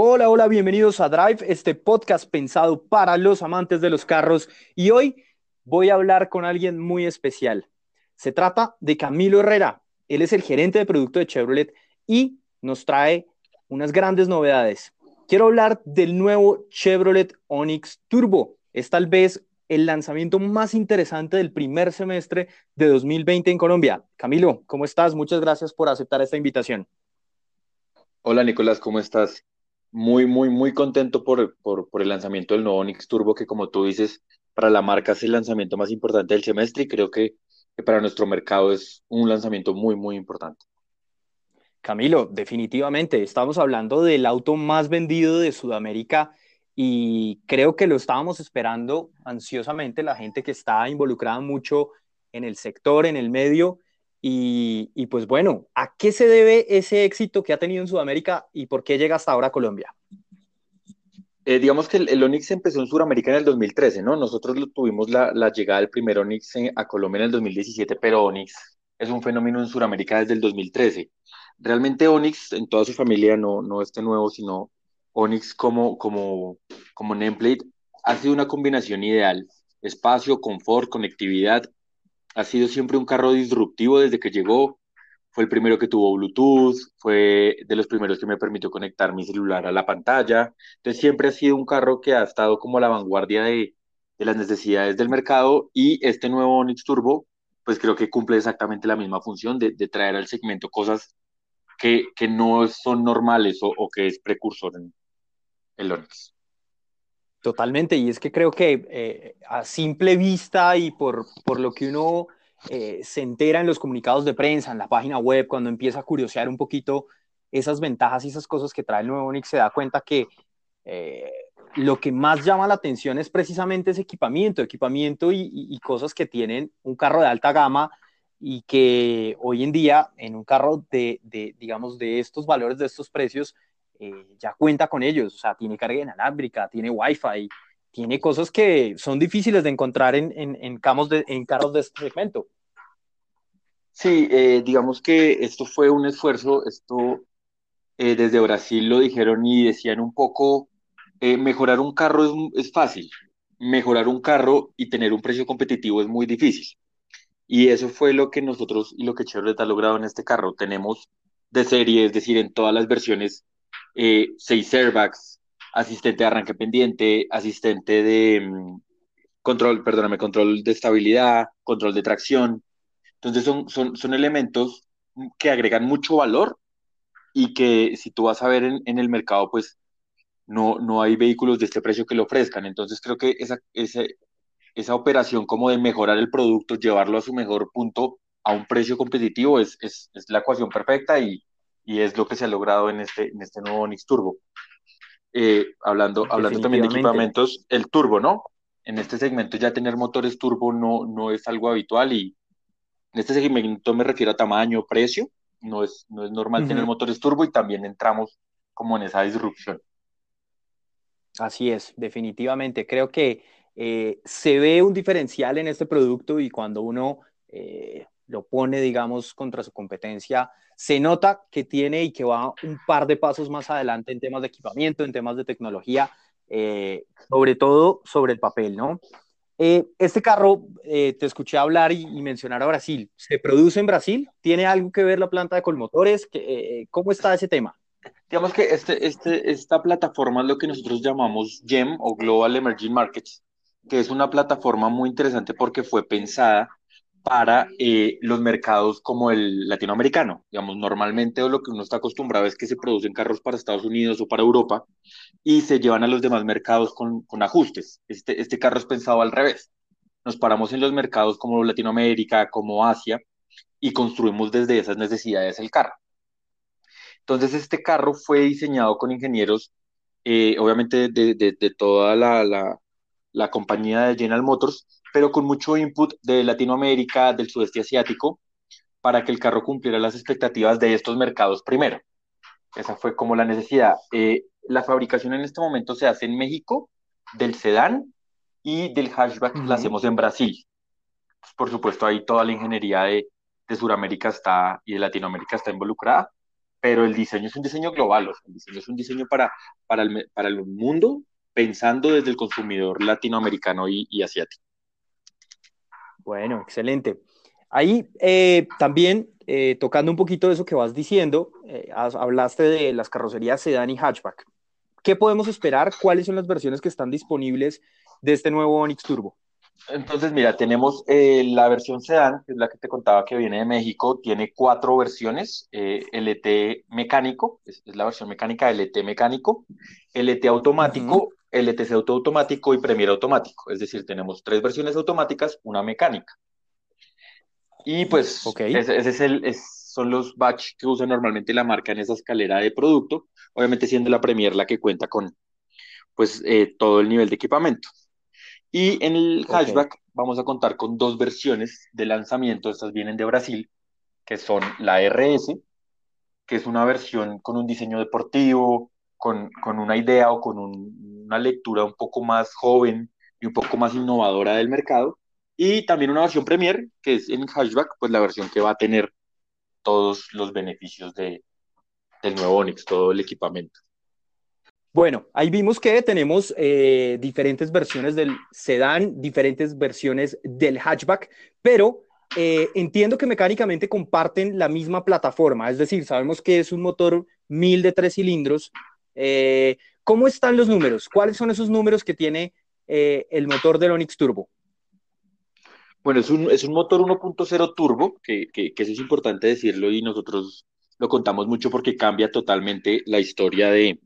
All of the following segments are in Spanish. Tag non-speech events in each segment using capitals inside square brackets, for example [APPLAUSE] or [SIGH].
Hola, hola, bienvenidos a Drive, este podcast pensado para los amantes de los carros. Y hoy voy a hablar con alguien muy especial. Se trata de Camilo Herrera. Él es el gerente de producto de Chevrolet y nos trae unas grandes novedades. Quiero hablar del nuevo Chevrolet Onix Turbo. Es tal vez el lanzamiento más interesante del primer semestre de 2020 en Colombia. Camilo, ¿cómo estás? Muchas gracias por aceptar esta invitación. Hola Nicolás, ¿cómo estás? Muy, muy, muy contento por, por, por, el lanzamiento del nuevo Onix Turbo, que como tú dices, para la marca es el lanzamiento más importante del semestre y creo que, que para nuestro mercado es un lanzamiento muy, muy importante. Camilo, definitivamente, estamos hablando del auto más vendido de Sudamérica y creo que lo estábamos esperando ansiosamente la gente que está involucrada mucho en el sector, en el medio. Y, y, pues bueno, ¿a qué se debe ese éxito que ha tenido en Sudamérica y por qué llega hasta ahora a Colombia? Eh, digamos que el, el, Onix empezó en Sudamérica en el 2013, ¿no? Nosotros tuvimos la, la, llegada del primer Onix a Colombia en el 2017, pero Onix es un fenómeno en Sudamérica desde el 2013. Realmente Onix en toda su familia, no, no este nuevo, sino Onix como, como, como nameplate ha sido una combinación ideal. Espacio, confort, conectividad. Ha sido siempre un carro disruptivo desde que llegó. Fue el primero que tuvo Bluetooth, fue de los primeros que me permitió conectar mi celular a la pantalla. Entonces siempre ha sido un carro que ha estado como a la vanguardia de, las necesidades del mercado y este nuevo Onix Turbo, pues creo que cumple exactamente la misma función de, traer al segmento cosas que, que no son normales o, o que es precursor en, el Onix. Totalmente, y es que creo que eh, a simple vista y por, por lo que uno eh, se entera en los comunicados de prensa, en la página web, cuando empieza a curiosear un poquito esas ventajas y esas cosas que trae el nuevo Onix, se da cuenta que eh, lo que más llama la atención es precisamente ese equipamiento, equipamiento y, cosas que tienen un carro de alta gama y que hoy en día en un carro de, de digamos, de estos valores, de estos precios, eh, ya cuenta con ellos, o sea, tiene carga inalámbrica, tiene wifi, tiene cosas que son difíciles de encontrar en, en, en, de, en carros de este segmento. Sí, eh, digamos que esto fue un esfuerzo, esto eh, desde Brasil lo dijeron y decían un poco, eh, mejorar un carro es, es fácil, mejorar un carro y tener un precio competitivo es muy difícil. Y eso fue lo que nosotros y lo que Chevrolet ha logrado en este carro. Tenemos de serie, es decir, en todas las versiones eh, seis airbags, asistente de arranque pendiente, asistente de um, control, perdóname, control de estabilidad, control de tracción. Entonces son, son, son elementos que agregan mucho valor y que si tú vas a ver en, en el mercado, pues no, no hay vehículos de este precio que lo ofrezcan. Entonces creo que esa, esa, esa operación como de mejorar el producto, llevarlo a su mejor punto a un precio competitivo es, es, es la ecuación perfecta y, y es lo que se ha logrado en este, en este nuevo Onix Turbo. Eh, hablando, hablando también de equipamientos, el turbo, ¿no? En este segmento ya tener motores turbo no, no es algo habitual y en este segmento me refiero a tamaño, precio, no es, no es normal uh -huh. tener motores turbo y también entramos como en esa disrupción. Así es, definitivamente. Creo que eh, se ve un diferencial en este producto y cuando uno eh, lo pone, digamos, contra su competencia, se nota que tiene y que va un par de pasos más adelante en temas de equipamiento, en temas de tecnología, eh, sobre todo sobre el papel, ¿no? Eh, este carro, eh, te escuché hablar y, mencionar a Brasil. ¿Se produce en Brasil? ¿Tiene algo que ver la planta de colmotores? ¿Cómo está ese tema? Digamos que este, este, esta plataforma es lo que nosotros llamamos GEM o Global Emerging Markets, que es una plataforma muy interesante porque fue pensada para eh, los mercados como el latinoamericano. Digamos, normalmente lo que uno está acostumbrado es que se producen carros para Estados Unidos o para Europa y se llevan a los demás mercados con, con ajustes. Este, este carro es pensado al revés. Nos paramos en los mercados como Latinoamérica, como Asia, y construimos desde esas necesidades el carro. Entonces, este carro fue diseñado con ingenieros, eh, obviamente, de, de, toda la, la, la compañía de General Motors, pero con mucho input de Latinoamérica, del sudeste asiático, para que el carro cumpliera las expectativas de estos mercados primero. Esa fue como la necesidad. Eh, la fabricación en este momento se hace en México, del sedán y del hatchback uh -huh. la hacemos en Brasil. Pues, por supuesto, ahí toda la ingeniería de, de Sudamérica está y de Latinoamérica está involucrada, pero el diseño es un diseño global, o sea, el diseño es un diseño para, para, el, para el mundo, pensando desde el consumidor latinoamericano y, y asiático. Bueno, excelente. Ahí eh, también, eh, tocando un poquito de eso que vas diciendo, eh, hablaste de las carrocerías sedán y hatchback. ¿Qué podemos esperar? ¿Cuáles son las versiones que están disponibles de este nuevo Onix Turbo? Entonces, mira, tenemos eh, la versión sedán, que es la que te contaba que viene de México, tiene cuatro versiones, eh, LT mecánico, es, la versión mecánica, LT mecánico, LT automático, LTC automático y Premier automático, es decir, tenemos tres versiones automáticas, una mecánica. Y pues, ese, es el, son los batch que usa normalmente la marca en esa escalera de producto, obviamente siendo la Premier la que cuenta con pues eh, todo el nivel de equipamiento. Y en el hatchback vamos a contar con dos versiones de lanzamiento, estas vienen de Brasil, que son la RS, que es una versión con un diseño deportivo, con, con una idea o con una lectura un poco más joven y un poco más innovadora del mercado, y también una versión Premier, que es en hatchback, pues la versión que va a tener todos los beneficios de, del nuevo Onix, todo el equipamiento. Bueno, ahí vimos que tenemos eh, diferentes versiones del sedán, diferentes versiones del hatchback, pero eh, entiendo que mecánicamente comparten la misma plataforma, es decir, sabemos que es un motor 1000 de tres cilindros. Eh, ¿Cómo están los números? ¿Cuáles son esos números que tiene el motor del Onix Turbo? Bueno, es un, es un motor 1.0 turbo, que, que, que eso es importante decirlo y nosotros lo contamos mucho porque cambia totalmente la historia de,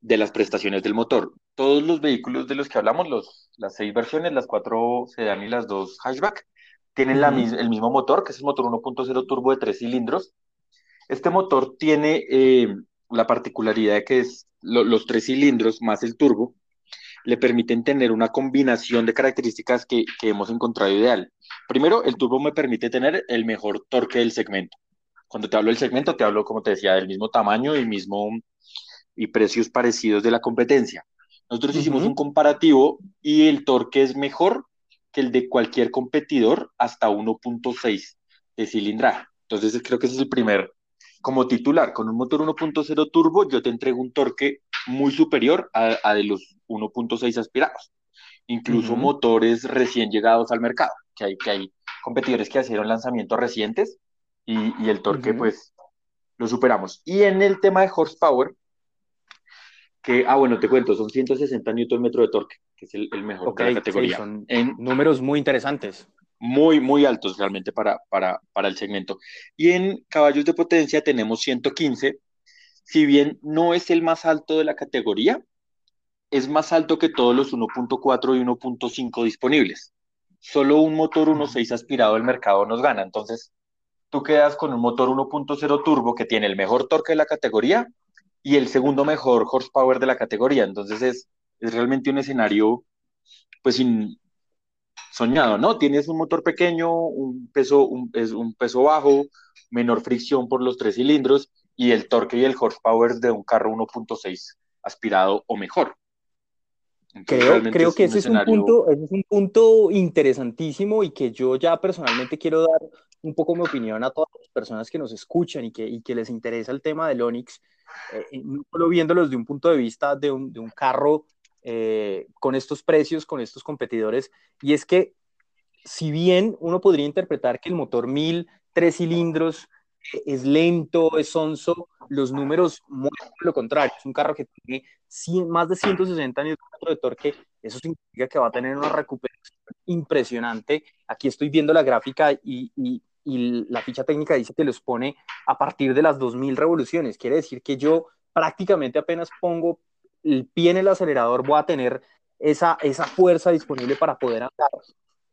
de las prestaciones del motor. Todos los vehículos de los que hablamos, los, las seis versiones, las cuatro sedán y las dos hatchback, tienen la, el mismo motor, que es el motor 1.0 turbo de tres cilindros. Este motor tiene eh, la particularidad de que es los tres cilindros más el turbo le permiten tener una combinación de características que, que hemos encontrado ideal. Primero, el turbo me permite tener el mejor torque del segmento. Cuando te hablo del segmento, te hablo, como te decía, del mismo tamaño y mismo y precios parecidos de la competencia. Nosotros hicimos un comparativo y el torque es mejor que el de cualquier competidor hasta 1.6 de cilindraje. Entonces creo que ese es el primer, como titular, con un motor 1.0 turbo yo te entrego un torque muy superior a, de los 1.6 aspirados. Incluso motores recién llegados al mercado, que hay, que hay competidores que hicieron lanzamientos recientes y, y el torque pues lo superamos. Y en el tema de horsepower, que, ah, bueno, te cuento, son 160 Nm de torque, que es el, mejor de la categoría. son en, números muy interesantes. Muy, muy altos realmente para, para, para el segmento. Y en caballos de potencia tenemos 115, si bien no es el más alto de la categoría, es más alto que todos los 1.4 y 1.5 disponibles. Solo un motor 1.6 aspirado del mercado nos gana. Entonces, tú quedas con un motor 1.0 turbo que tiene el mejor torque de la categoría y el segundo mejor horsepower de la categoría. Entonces es, es realmente un escenario, pues, sin, soñado, ¿no? Tienes un motor pequeño, un peso, un, es un peso bajo, menor fricción por los tres cilindros y el torque y el horsepower de un carro 1.6 aspirado o mejor. creo, creo que ese, es un punto, ese es un punto interesantísimo y que yo ya personalmente quiero dar un poco mi opinión a todas las personas que nos escuchan y que, y que les interesa el tema del Onix eh, no solo viéndolos de un punto de vista de un, de un carro eh, con estos precios, con estos competidores, y es que si bien uno podría interpretar que el motor 1000, tres cilindros, eh, es lento, es sonso, los números muestran lo contrario. Es un carro que tiene más de 160 Nm de torque, eso significa que va a tener una recuperación impresionante. Aquí estoy viendo la gráfica y, y y la ficha técnica dice que los pone a partir de las 2000 revoluciones. Quiere decir que yo prácticamente apenas pongo el pie en el acelerador voy a tener esa, esa fuerza disponible para poder andar.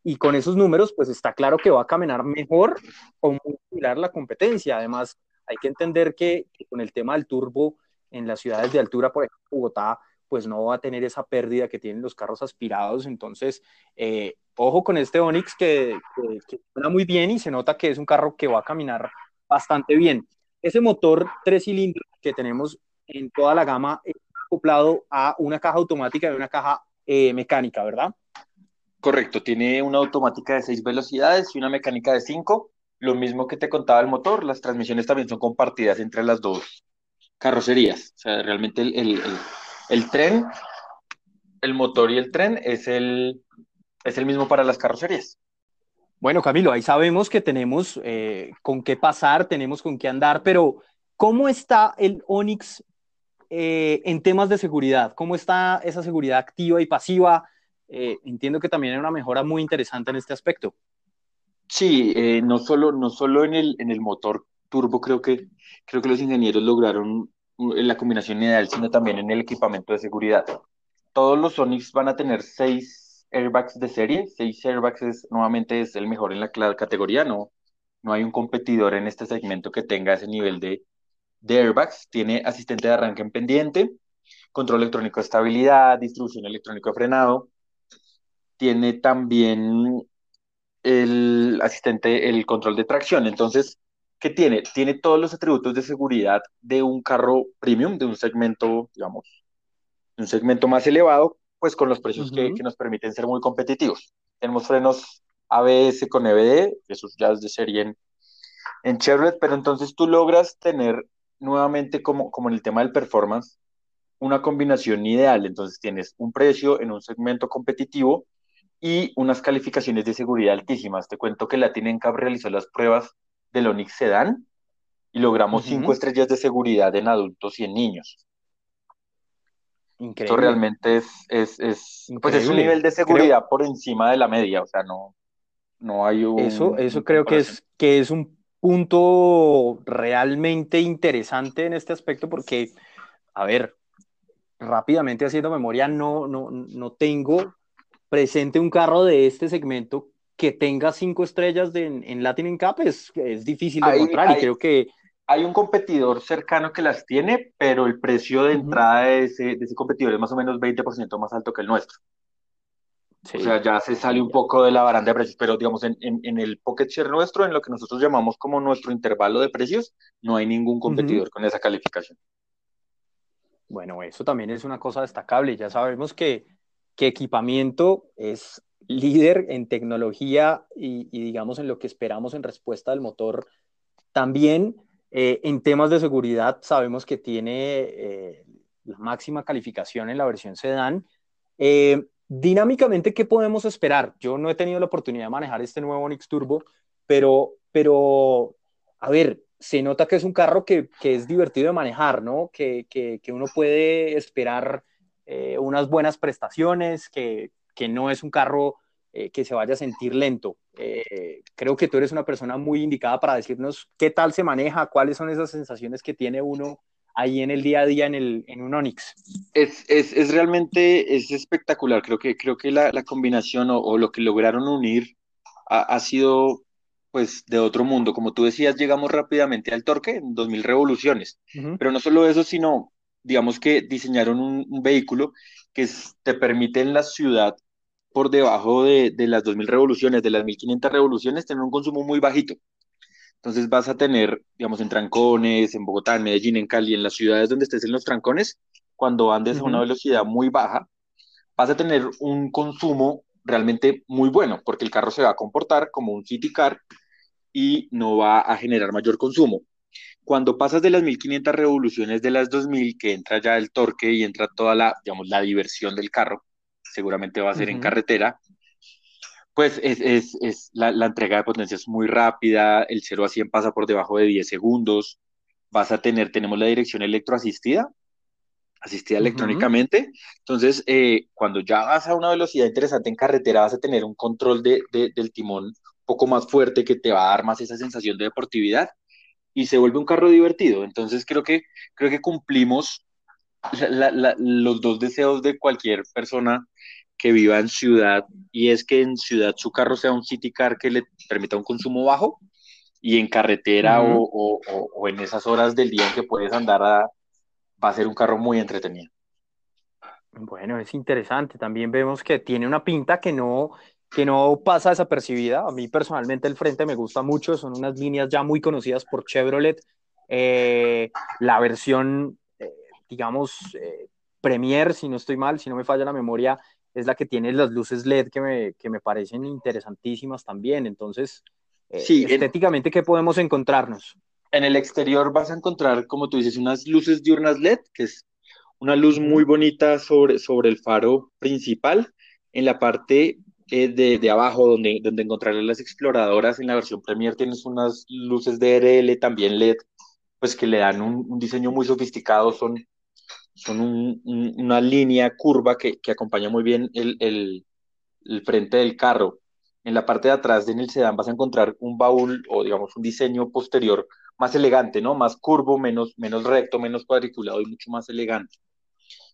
Y con esos números, pues está claro que va a caminar mejor o similar la competencia. Además, hay que entender que, que con el tema del turbo en las ciudades de altura, por ejemplo, Bogotá, pues no va a tener esa pérdida que tienen los carros aspirados. Entonces, eh, ojo con este Onix que, que, suena muy bien y se nota que es un carro que va a caminar bastante bien. Ese motor tres cilindros que tenemos en toda la gama está acoplado a una caja automática y una caja eh, mecánica, ¿verdad? Correcto, tiene una automática de seis velocidades y una mecánica de cinco. lo mismo que te contaba el motor, las transmisiones también son compartidas entre las dos carrocerías. O sea, realmente el, tren, el motor y el tren es el, es el mismo para las carrocerías. Bueno, Camilo, ahí sabemos que tenemos eh, con qué pasar, tenemos con qué andar, pero ¿cómo está el Onix eh, en temas de seguridad? ¿Cómo está esa seguridad activa y pasiva? Eh, entiendo que también hay una mejora muy interesante en este aspecto. Sí, no solo, no solo en, el, en el motor turbo, creo que, creo que los ingenieros lograron la combinación ideal, sino también en el equipamiento de seguridad. Todos los Onix van a tener seis airbags de serie. 6 airbags es, nuevamente es el mejor en la categoría, no, no hay un competidor en este segmento que tenga ese nivel de, de airbags. Tiene asistente de arranque en pendiente, control electrónico de estabilidad, distribución electrónico de frenado. Tiene también el asistente, el control de tracción. Entonces, ¿qué tiene? Tiene todos los atributos de seguridad de un carro premium, de un segmento, digamos, de un segmento más elevado, pues con los precios que, nos permiten ser muy competitivos. Tenemos frenos ABS con EBD, esos ya es de serie en, en Chevrolet, pero entonces tú logras tener nuevamente como, como en el tema del performance, una combinación ideal. Entonces tienes un precio en un segmento competitivo y unas calificaciones de seguridad altísimas. Te cuento que la Cup realizó las pruebas del Onix Sedan y logramos cinco estrellas de seguridad en adultos y en niños. Increíble. Esto realmente es, es, es, pues es un nivel de seguridad por encima de la media, o sea, no, no hay un... Eso, eso creo que es, que es un punto realmente interesante en este aspecto porque, a ver, rápidamente haciendo memoria, no, no, no tengo presente un carro de este segmento que tenga cinco estrellas de, en, Latin Cup, es, es difícil de encontrar y creo que hay un competidor cercano que las tiene, pero el precio de entrada de ese, de ese competidor es más o menos 20% más alto que el nuestro. O sea, ya se sale un poco de la baranda de precios, pero digamos, en, en, el pocket share nuestro, en lo que nosotros llamamos como nuestro intervalo de precios, no hay ningún competidor con esa calificación. Bueno, eso también es una cosa destacable. Ya sabemos que, que equipamiento es líder en tecnología y, y, digamos en lo que esperamos en respuesta del motor. También eh, en temas de seguridad, sabemos que tiene eh, la máxima calificación en la versión sedán. Eh, dinámicamente, ¿qué podemos esperar? Yo no he tenido la oportunidad de manejar este nuevo Onix Turbo, pero, pero a ver, se nota que es un carro que, que es divertido de manejar, ¿no? Que, que, que uno puede esperar unas buenas prestaciones, que, que no es un carro eh, que se vaya a sentir lento. Eh, creo que tú eres una persona muy indicada para decirnos qué tal se maneja, cuáles son esas sensaciones que tiene uno ahí en el día a día en, el, en un Onix. Es, es, es realmente es espectacular. Creo que, creo que la, la combinación o, o, lo que lograron unir ha, ha, sido pues de otro mundo. Como tú decías, llegamos rápidamente al torque en 2000 revoluciones. Pero no solo eso, sino digamos que diseñaron un, un vehículo que te permite en la ciudad por debajo de, de las 2.000 revoluciones, de las 1.500 revoluciones, tener un consumo muy bajito. Entonces vas a tener, digamos, en trancones, en Bogotá, en Medellín, en Cali, en las ciudades donde estés en los trancones, cuando andes a una velocidad muy baja, vas a tener un consumo realmente muy bueno, porque el carro se va a comportar como un city car y no va a generar mayor consumo. Cuando pasas de las 1500 revoluciones de las 2000, que entra ya el torque y entra toda la, digamos, la diversión del carro, seguramente va a ser en carretera, pues es, es, es la, la, entrega de potencia es muy rápida, el 0 a 100 pasa por debajo de 10 segundos, vas a tener, tenemos la dirección electroasistida, asistida electrónicamente, entonces eh, cuando ya vas a una velocidad interesante en carretera vas a tener un control de, de, del timón un poco más fuerte que te va a dar más esa sensación de deportividad y se vuelve un carro divertido, entonces creo que, creo que cumplimos la, la, los dos deseos de cualquier persona que viva en ciudad y es que en ciudad su carro sea un city car que le permita un consumo bajo y en carretera o, o, o, en esas horas del día en que puedes andar a, va a ser un carro muy entretenido. Bueno, es interesante. También vemos que tiene una pinta que no, que no pasa desapercibida. A mí personalmente el frente me gusta mucho. Son unas líneas ya muy conocidas por Chevrolet. Eh, la versión digamos, eh, Premier, si no estoy mal, si no me falla la memoria, es la que tiene las luces LED que me, que me parecen interesantísimas también. Entonces, sí, estéticamente, ¿qué podemos encontrarnos? En el exterior vas a encontrar, como tú dices, unas luces diurnas LED, que es una luz muy bonita sobre, sobre el faro principal. En la parte eh, de, de, abajo, donde, donde encontrarás las exploradoras, en la versión Premier tienes unas luces DRL, también LED, pues que le dan un, un diseño muy sofisticado, son, son un, una línea curva que, que acompaña muy bien el, el, el, frente del carro. En la parte de atrás en el sedán vas a encontrar un baúl o digamos un diseño posterior más elegante, ¿no? Más curvo, menos, menos recto, menos cuadriculado y mucho más elegante.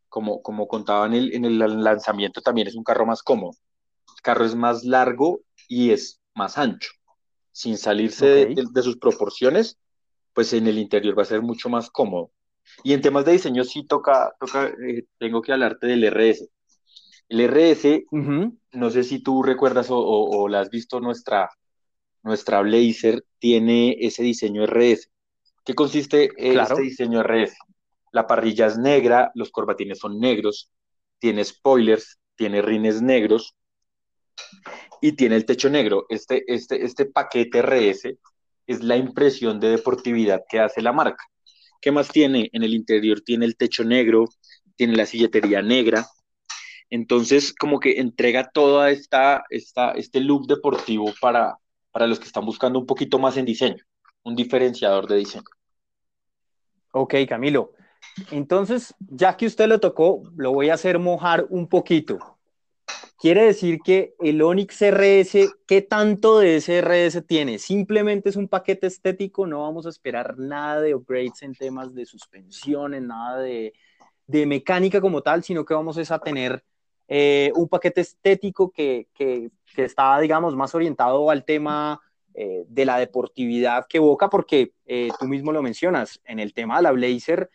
Como, como contaba en el, en el lanzamiento, también es un carro más cómodo. El carro es más largo y es más ancho. Sin salirse de, sus proporciones, pues en el interior va a ser mucho más cómodo. Y en temas de diseño sí toca, toca eh, tengo que hablarte del RS. El RS, no sé si tú recuerdas o, o, la has visto nuestra, nuestra Blazer tiene ese diseño RS. ¿Qué consiste este diseño RS? La parrilla es negra, los corbatines son negros, tiene spoilers, tiene rines negros y tiene el techo negro. Este, este, este paquete RS es la impresión de deportividad que hace la marca. ¿Qué más tiene? En el interior tiene el techo negro, tiene la silletería negra. Entonces, como que entrega toda esta, este look deportivo para, para los que están buscando un poquito más en diseño, un diferenciador de diseño. Ok, Camilo. Entonces, ya que usted lo tocó, lo voy a hacer mojar un poquito. Quiere decir que el Onix RS, ¿qué tanto de ese RS tiene? Simplemente es un paquete estético, no vamos a esperar nada de upgrades en temas de suspensión, en nada de, de mecánica como tal, sino que vamos a tener eh, un paquete estético que, que, que, está, digamos, más orientado al tema eh, de la deportividad que evoca, porque eh, tú mismo lo mencionas, en el tema de la Blazer,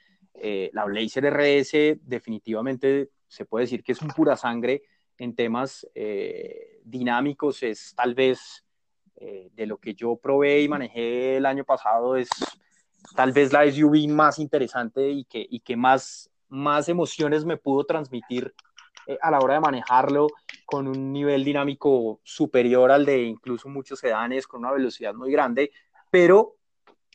la Blazer RS definitivamente se puede decir que es un pura sangre en temas dinámicos, es tal vez de lo que yo probé y manejé el año pasado, es tal vez la SUV más interesante y que, y que más, más emociones me pudo transmitir eh, a la hora de manejarlo con un nivel dinámico superior al de incluso muchos sedanes con una velocidad muy grande, pero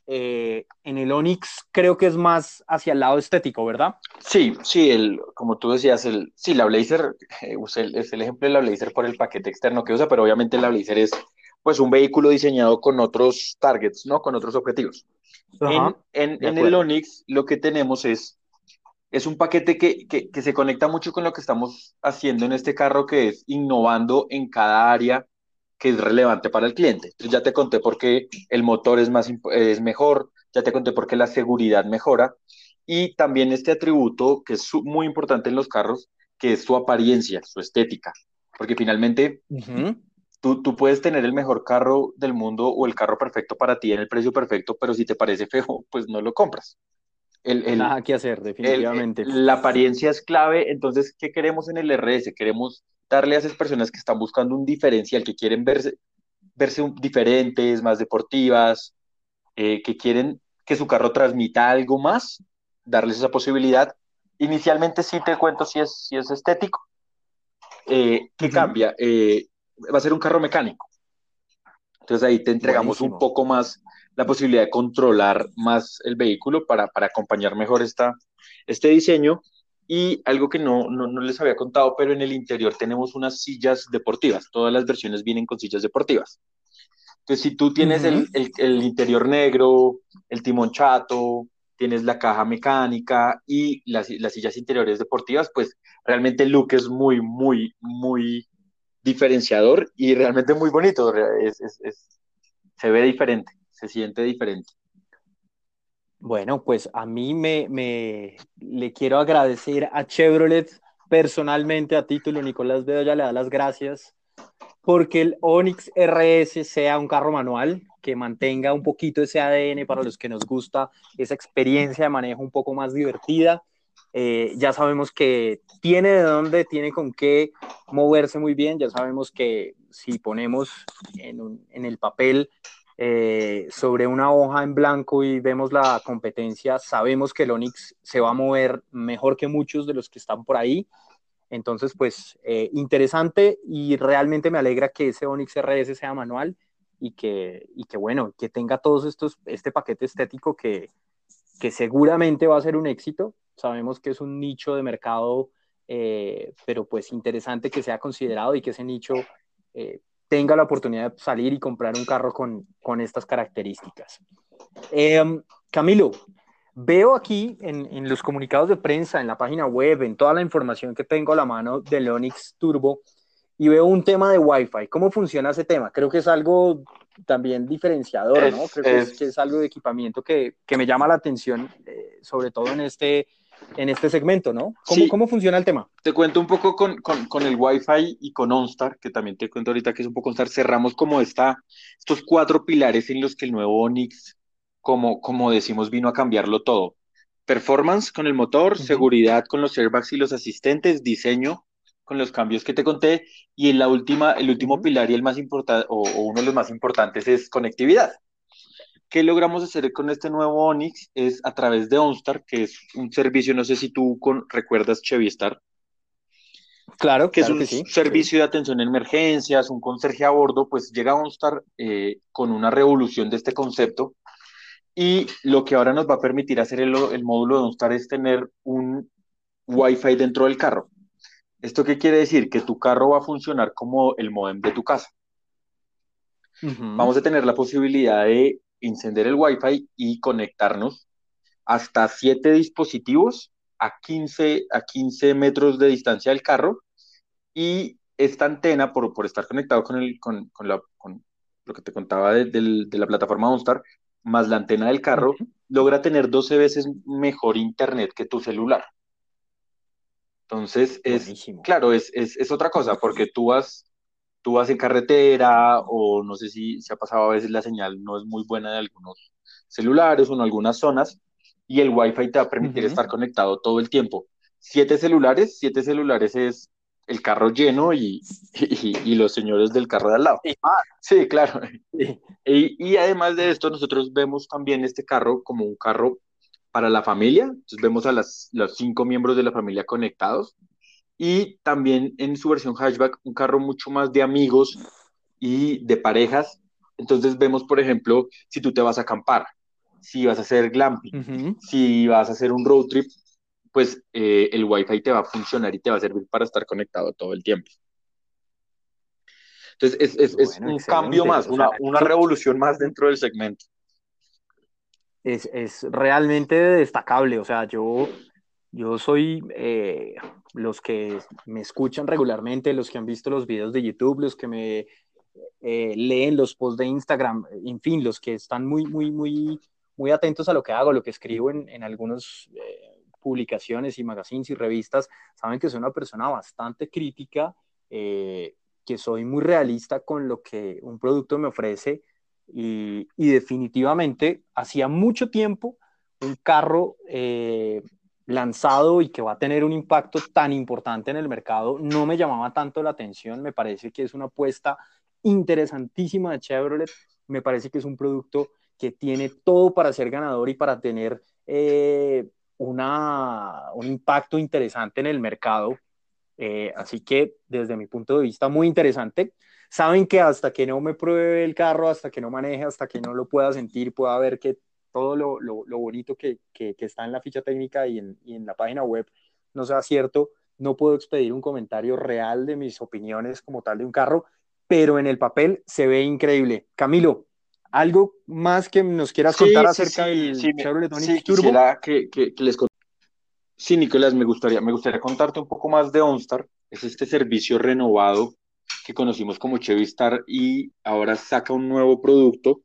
eh, en el Onix creo que es más hacia el lado estético, ¿verdad? Sí, sí, el, como tú decías, el, sí, la Blazer eh, es el ejemplo de la Blazer por el paquete externo que usa, pero obviamente la Blazer es pues un vehículo diseñado con otros targets, ¿no? Con otros objetivos. en, en el Onix lo que tenemos es es un paquete que, que, se conecta mucho con lo que estamos haciendo en este carro, que es innovando en cada área que es relevante para el cliente. Entonces ya te conté por qué el motor es, más, es mejor, ya te conté por qué la seguridad mejora y también este atributo que es muy importante en los carros, que es su apariencia, su estética, porque finalmente tú, tú puedes tener el mejor carro del mundo o el carro perfecto para ti en el precio perfecto, pero si te parece feo, [LAUGHS] pues no lo compras. El, Nada que hacer, definitivamente. la apariencia es clave, entonces, ¿qué queremos en el RS? Queremos darle a esas personas que están buscando un diferencial, que quieren verse, verse diferentes, más deportivas, eh, que quieren que su carro transmita algo más, darles esa posibilidad. Inicialmente sí te cuento si es, si es estético. Eh, ¿Qué cambia? Eh, va a ser un carro mecánico. Entonces ahí te entregamos un poco más la posibilidad de controlar más el vehículo para, para acompañar mejor esta, este diseño. Y algo que no, no, no, les había contado, pero en el interior tenemos unas sillas deportivas. Todas las versiones vienen con sillas deportivas. Entonces, si tú tienes el, el, el, interior negro, el timón chato, tienes la caja mecánica y las, las, sillas interiores deportivas, pues realmente el look es muy, muy, muy diferenciador y realmente muy bonito. Es, es, es, se ve diferente se siente diferente. Bueno, pues a mí me, me le quiero agradecer a Chevrolet personalmente a título, Nicolás Bedoya le da las gracias porque el Onix RS sea un carro manual que mantenga un poquito ese ADN para los que nos gusta esa experiencia de manejo un poco más divertida. Eh, ya sabemos que tiene de dónde, tiene con qué moverse muy bien. Ya sabemos que si ponemos en, en el papel eh, sobre una hoja en blanco y vemos la competencia, sabemos que el Onix se va a mover mejor que muchos de los que están por ahí. Entonces, pues eh, interesante y realmente me alegra que ese Onix RS sea manual y que, y que bueno, que tenga todos estos, este paquete estético que, que seguramente va a ser un éxito. Sabemos que es un nicho de mercado, eh, pero pues interesante que sea considerado y que ese nicho eh, tenga la oportunidad de salir y comprar un carro con, con estas características. Em, Camilo, veo aquí en, en, los comunicados de prensa, en la página web, en toda la información que tengo a la mano del Onix Turbo, y veo un tema de Wi-Fi. ¿Cómo funciona ese tema? Creo que es algo también diferenciador, ¿no? Creo que es, que es, algo de equipamiento que, que me llama la atención, eh, sobre todo en este, en este segmento, ¿no? ¿Cómo, sí. ¿Cómo funciona el tema? Te cuento un poco con, con, con, el Wi-Fi y con OnStar, que también te cuento ahorita que es un poco OnStar. Cerramos como esta, estos cuatro pilares en los que el nuevo Onix, como, como decimos, vino a cambiarlo todo. Performance con el motor, uh -huh. seguridad con los airbags y los asistentes, diseño con los cambios que te conté y en la última, el último pilar y el más importante, o, o, uno de los más importantes es conectividad. ¿Qué logramos hacer con este nuevo Onix? Es a través de OnStar, que es un servicio, no sé si tú con, recuerdas Chevistar. Claro, que claro es un que sí, servicio sí. de atención en emergencias, un conserje a bordo, pues llega OnStar eh, con una revolución de este concepto y lo que ahora nos va a permitir hacer el, el módulo de OnStar es tener un Wi-Fi dentro del carro. ¿Esto qué quiere decir? Que tu carro va a funcionar como el modem de tu casa. Uh -huh. Vamos a tener la posibilidad de encender el Wi-Fi y conectarnos hasta siete dispositivos a 15, a 15 metros de distancia del carro y esta antena, por, por estar conectado con, el, con, con, la, con lo que te contaba de, de, de, la plataforma OnStar, más la antena del carro, uh -huh. logra tener 12 veces mejor internet que tu celular. Entonces, es, Buenísimo. claro, es, es, es, otra cosa, porque tú vas, tú vas en carretera o no sé si se ha pasado a veces la señal no es muy buena de algunos celulares o en algunas zonas y el Wi-Fi te va a permitir uh -huh. estar conectado todo el tiempo. Siete celulares, siete celulares es el carro lleno y, [LAUGHS] y, y los señores del carro de al lado. Sí, claro. [LAUGHS] Y, y además de esto, nosotros vemos también este carro como un carro para la familia, entonces vemos a las, los cinco miembros de la familia conectados y también en su versión hatchback un carro mucho más de amigos y de parejas, entonces vemos por ejemplo si tú te vas a acampar, si vas a hacer glamping, uh -huh. si vas a hacer un road trip, pues eh, el wifi te va a funcionar y te va a servir para estar conectado todo el tiempo. Entonces es, es, es bueno, un cambio más, una, una revolución más dentro del segmento es, es realmente destacable. O sea, yo, yo soy eh, los que me escuchan regularmente, los que han visto los videos de YouTube, los que me eh, leen los posts de Instagram, en fin, los que están muy, muy, muy, muy atentos a lo que hago, lo que escribo en, en algunas eh, publicaciones y magazines y revistas, saben que soy una persona bastante crítica, eh, que soy muy realista con lo que un producto me ofrece y, y definitivamente hacía mucho tiempo un carro eh, lanzado y que va a tener un impacto tan importante en el mercado no me llamaba tanto la atención. Me parece que es una apuesta interesantísima de Chevrolet. Me parece que es un producto que tiene todo para ser ganador y para tener eh, una, un impacto interesante en el mercado. Eh, así que desde mi punto de vista, muy interesante saben que hasta que no me pruebe el carro, hasta que no maneje, hasta que no lo pueda sentir, pueda ver que todo lo, lo, lo bonito que, que, que, está en la ficha técnica y en, y en la página web no sea cierto, no puedo expedir un comentario real de mis opiniones como tal de un carro, pero en el papel se ve increíble. Camilo, ¿algo más que nos quieras sí, contar sí, acerca sí, del Chevrolet Onix sí, Turbo? Que, que, que, les Sí, Nicolás, me gustaría, me gustaría contarte un poco más de OnStar. Es este servicio renovado que conocimos como Chevistar y ahora saca un nuevo producto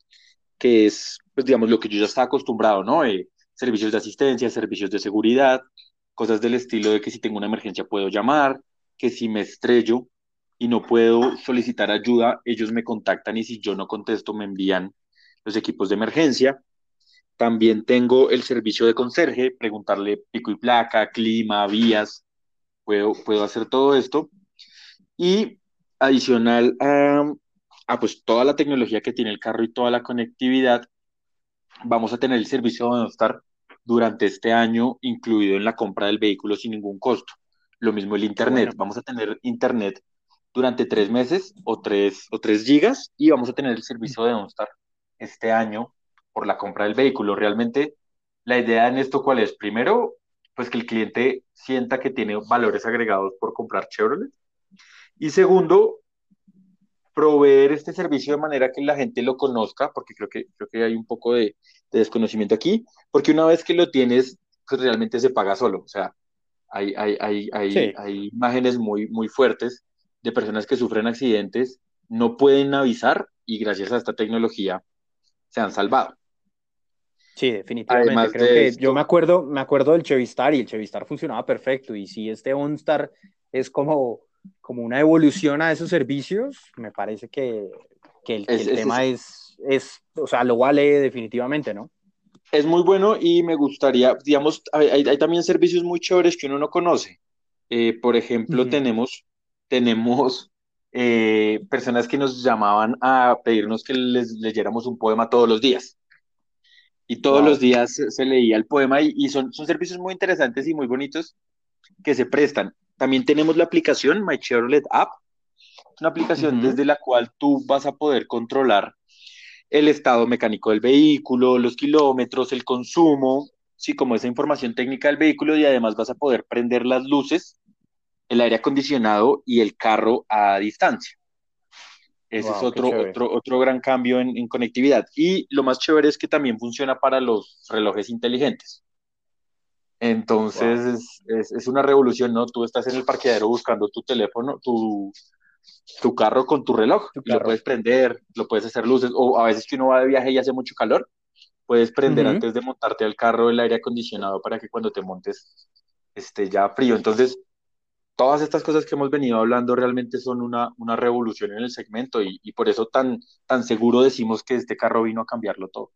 que es, pues digamos, lo que yo ya estaba acostumbrado, ¿no? Eh, servicios de asistencia, servicios de seguridad, cosas del estilo de que si tengo una emergencia puedo llamar, que si me estrello y no puedo solicitar ayuda, ellos me contactan y si yo no contesto me envían los equipos de emergencia. También tengo el servicio de conserje, preguntarle pico y placa, clima, vías, puedo, puedo hacer todo esto. Y adicional a, a, pues toda la tecnología que tiene el carro y toda la conectividad, vamos a tener el servicio de estar durante este año incluido en la compra del vehículo sin ningún costo. Lo mismo el internet, bueno. vamos a tener internet durante tres meses o tres, o tres gigas y vamos a tener el servicio de OnStar este año por la compra del vehículo. Realmente la idea en esto cuál es? Primero, pues que el cliente sienta que tiene valores agregados por comprar Chevrolet. Y segundo, proveer este servicio de manera que la gente lo conozca, porque creo que, creo que hay un poco de, desconocimiento aquí, porque una vez que lo tienes, pues realmente se paga solo. O sea, hay, hay, hay, hay, hay imágenes muy, muy fuertes de personas que sufren accidentes, no pueden avisar y gracias a esta tecnología se han salvado. Sí, definitivamente. Creo que yo me acuerdo, me acuerdo del Chevistar y el Chevistar funcionaba perfecto. Y si este OnStar es como, como una evolución a esos servicios, me parece que, que el, tema es, es, o sea, lo vale definitivamente, ¿no? Es muy bueno y me gustaría, digamos, hay, hay también servicios muy chéveres que uno no conoce. Eh, por ejemplo, tenemos, tenemos eh, personas que nos llamaban a pedirnos que les leyéramos un poema todos los días y todos los días se, leía el poema y, son, son servicios muy interesantes y muy bonitos que se prestan. También tenemos la aplicación My Chevrolet App, una aplicación desde la cual tú vas a poder controlar el estado mecánico del vehículo, los kilómetros, el consumo, sí, como esa información técnica del vehículo y además vas a poder prender las luces, el aire acondicionado y el carro a distancia. Ese es otro, otro, otro gran cambio en, conectividad. Y lo más chévere es que también funciona para los relojes inteligentes. Entonces es, una revolución, ¿no? Tú estás en el parqueadero buscando tu teléfono, tu, tu carro con tu reloj. lo puedes prender, lo puedes hacer luces. O a veces que uno va de viaje y hace mucho calor, puedes prender antes de montarte al carro el aire acondicionado para que cuando te montes esté ya frío. Entonces, todas estas cosas que hemos venido hablando realmente son una, una revolución en el segmento y, por eso tan, tan seguro decimos que este carro vino a cambiarlo todo.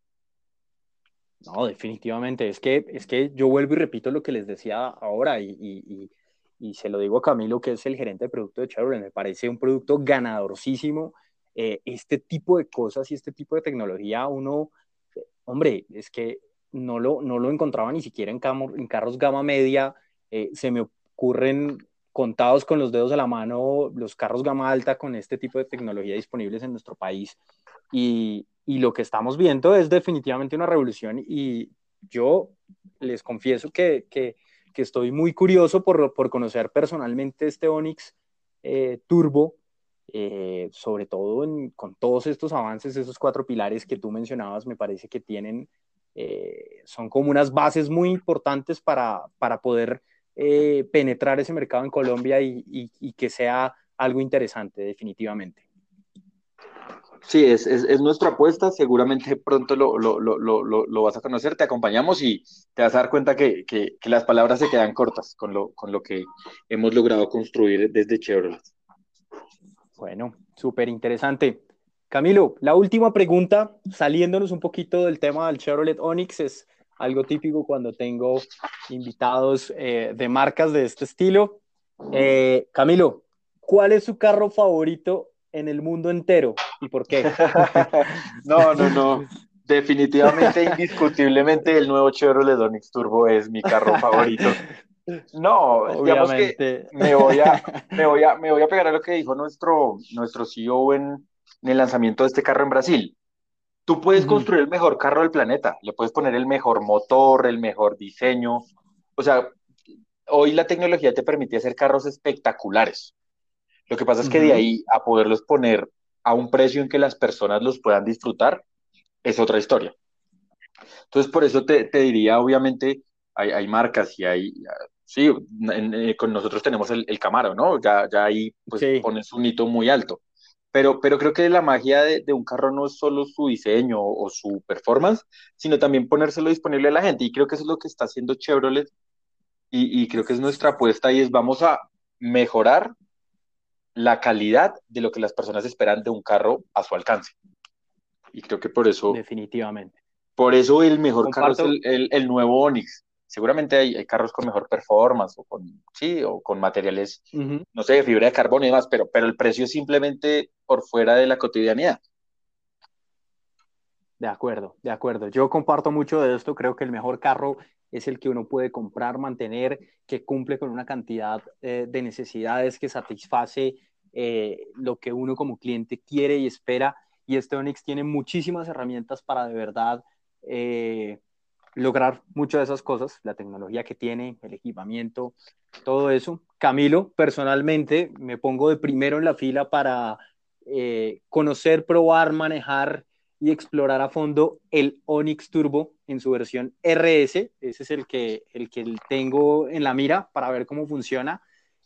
No, definitivamente. Es que, es que yo vuelvo y repito lo que les decía ahora y, y, y se lo digo a Camilo, que es el gerente de producto de Chevrolet. Me parece un producto ganadorcísimo. Eh, este tipo de cosas y este tipo de tecnología, uno, hombre, es que no lo, no lo encontraba ni siquiera en, carros gama media. Eh, se me ocurren contados con los dedos de la mano los carros gama alta con este tipo de tecnología disponibles en nuestro país. Y, y lo que estamos viendo es definitivamente una revolución y yo les confieso que, que, estoy muy curioso por, por, conocer personalmente este Onix eh, Turbo, eh, sobre todo con todos estos avances, esos cuatro pilares que tú mencionabas, me parece que tienen, eh, son como unas bases muy importantes para, para poder eh, penetrar ese mercado en Colombia y, que sea algo interesante, definitivamente. Sí, es, nuestra apuesta, seguramente pronto lo, vas a conocer, te acompañamos y te vas a dar cuenta que, las palabras se quedan cortas con lo, con lo que hemos logrado construir desde Chevrolet. Bueno, súper interesante. Camilo, la última pregunta, saliéndonos un poquito del tema del Chevrolet Onix, es algo típico cuando tengo invitados eh, de marcas de este estilo. Eh, Camilo, ¿cuál es su carro favorito en el mundo entero y por qué? [LAUGHS] no, no, no. Definitivamente, [LAUGHS] indiscutiblemente, el nuevo Chevrolet Onix Turbo es mi carro favorito. No, Obviamente. digamos que me voy, a, me, voy a, me voy a pegar a lo que dijo nuestro, nuestro CEO en, en el lanzamiento de este carro en Brasil. Tú puedes construir el mejor carro del planeta, le puedes poner el mejor motor, el mejor diseño. O sea, hoy la tecnología te permite hacer carros espectaculares. Lo que pasa es que de ahí a poderlos poner a un precio en que las personas los puedan disfrutar, es otra historia. Entonces, por eso te, diría, obviamente, hay, marcas y hay, sí, eh, con nosotros tenemos el, Camaro, ¿no? Ya, ya ahí pues, pones un hito muy alto. Pero, pero creo que la magia de, un carro no es solo su diseño o, su performance, sino también ponérselo disponible a la gente. Y creo que eso es lo que está haciendo Chevrolet. Y, creo que es nuestra apuesta y es vamos a mejorar la calidad de lo que las personas esperan de un carro a su alcance. Y creo que por eso... Definitivamente. Por eso el mejor carro es el, el nuevo Onix seguramente hay, carros con mejor performance o con, sí, o con materiales, no sé, fibra de carbono y demás, pero, pero el precio es simplemente por fuera de la cotidianidad. De acuerdo, de acuerdo. Yo comparto mucho de esto. Creo que el mejor carro es el que uno puede comprar, mantener, que cumple con una cantidad eh, de necesidades que satisface eh, lo que uno como cliente quiere y espera. Y este Onix tiene muchísimas herramientas para de verdad eh, lograr muchas de esas cosas, la tecnología que tiene, el equipamiento, todo eso. Camilo, personalmente, me pongo de primero en la fila para eh, conocer, probar, manejar y explorar a fondo el Onix Turbo en su versión RS. Ese es el que, el que tengo en la mira para ver cómo funciona.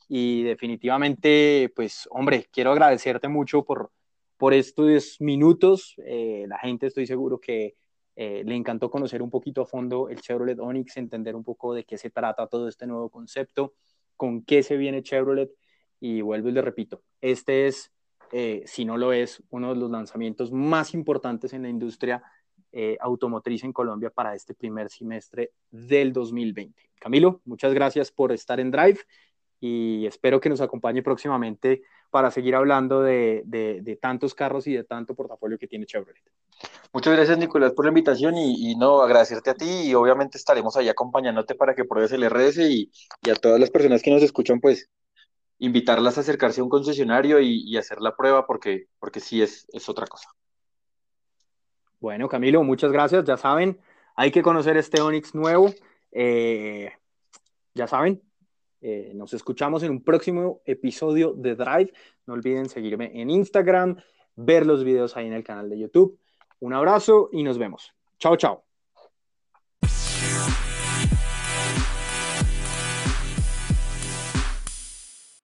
Y definitivamente, pues, hombre, quiero agradecerte mucho por, por estos minutos. Eh, la gente estoy seguro que eh, le encantó conocer un poquito a fondo el Chevrolet Onix, entender un poco de qué se trata todo este nuevo concepto, con qué se viene Chevrolet. Y vuelvo y le repito, este es eh, si no lo es, uno de los lanzamientos más importantes en la industria eh, automotriz en Colombia para este primer semestre del 2020. Camilo, muchas gracias por estar en Drive y espero que nos acompañe próximamente para seguir hablando de, de, tantos carros y de tanto portafolio que tiene Chevrolet. Muchas gracias, Nicolás, por la invitación y, no, agradecerte a ti y obviamente estaremos ahí acompañándote para que pruebes el RS y, y a todas las personas que nos escuchan, pues invitarlas a acercarse a un concesionario y, hacer la prueba porque, porque sí es, es otra cosa. Bueno, Camilo, muchas gracias. Ya saben, hay que conocer este Onix nuevo. Eh, ya saben, eh, nos escuchamos en un próximo episodio de Drive. No olviden seguirme en Instagram, ver los videos ahí en el canal de YouTube. Un abrazo y nos vemos. Chao, chao.